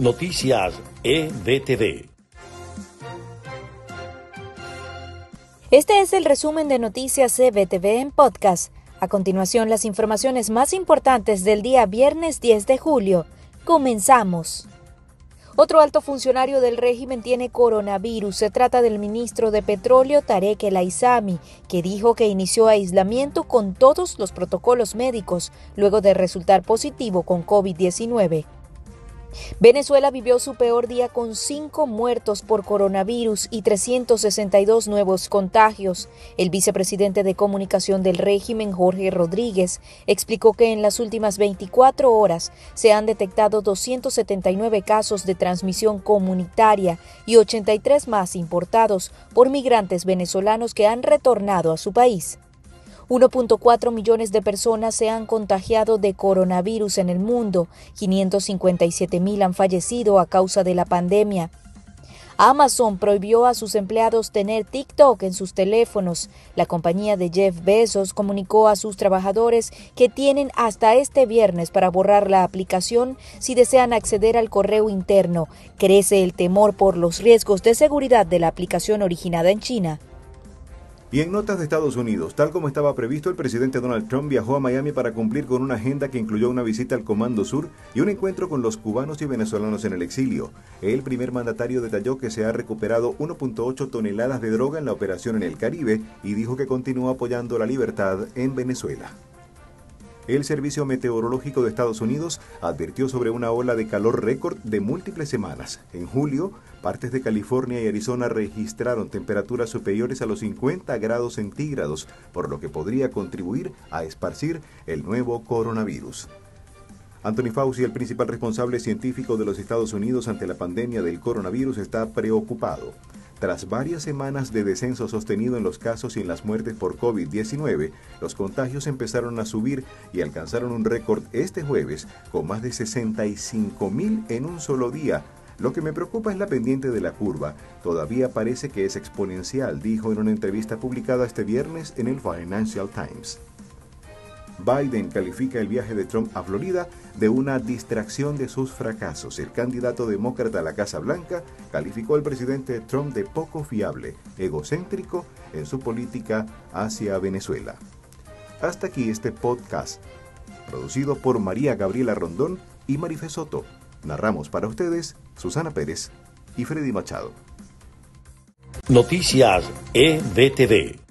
Noticias EBTV. Este es el resumen de Noticias EBTV en podcast. A continuación, las informaciones más importantes del día viernes 10 de julio. Comenzamos. Otro alto funcionario del régimen tiene coronavirus. Se trata del ministro de Petróleo Tarek El Aizami, que dijo que inició aislamiento con todos los protocolos médicos luego de resultar positivo con COVID-19. Venezuela vivió su peor día con cinco muertos por coronavirus y 362 nuevos contagios. El vicepresidente de comunicación del régimen, Jorge Rodríguez, explicó que en las últimas 24 horas se han detectado 279 casos de transmisión comunitaria y 83 más importados por migrantes venezolanos que han retornado a su país. 1.4 millones de personas se han contagiado de coronavirus en el mundo, 557 mil han fallecido a causa de la pandemia. Amazon prohibió a sus empleados tener TikTok en sus teléfonos. La compañía de Jeff Bezos comunicó a sus trabajadores que tienen hasta este viernes para borrar la aplicación si desean acceder al correo interno. Crece el temor por los riesgos de seguridad de la aplicación originada en China. Y en notas de Estados Unidos, tal como estaba previsto, el presidente Donald Trump viajó a Miami para cumplir con una agenda que incluyó una visita al Comando Sur y un encuentro con los cubanos y venezolanos en el exilio. El primer mandatario detalló que se ha recuperado 1.8 toneladas de droga en la operación en el Caribe y dijo que continúa apoyando la libertad en Venezuela. El Servicio Meteorológico de Estados Unidos advirtió sobre una ola de calor récord de múltiples semanas. En julio, partes de California y Arizona registraron temperaturas superiores a los 50 grados centígrados, por lo que podría contribuir a esparcir el nuevo coronavirus. Anthony Fauci, el principal responsable científico de los Estados Unidos ante la pandemia del coronavirus, está preocupado. Tras varias semanas de descenso sostenido en los casos y en las muertes por COVID-19, los contagios empezaron a subir y alcanzaron un récord este jueves con más de 65 mil en un solo día. Lo que me preocupa es la pendiente de la curva. Todavía parece que es exponencial, dijo en una entrevista publicada este viernes en el Financial Times. Biden califica el viaje de Trump a Florida de una distracción de sus fracasos. El candidato demócrata a la Casa Blanca calificó al presidente Trump de poco fiable, egocéntrico en su política hacia Venezuela. Hasta aquí este podcast, producido por María Gabriela Rondón y Marife Soto. Narramos para ustedes Susana Pérez y Freddy Machado. Noticias EBTV.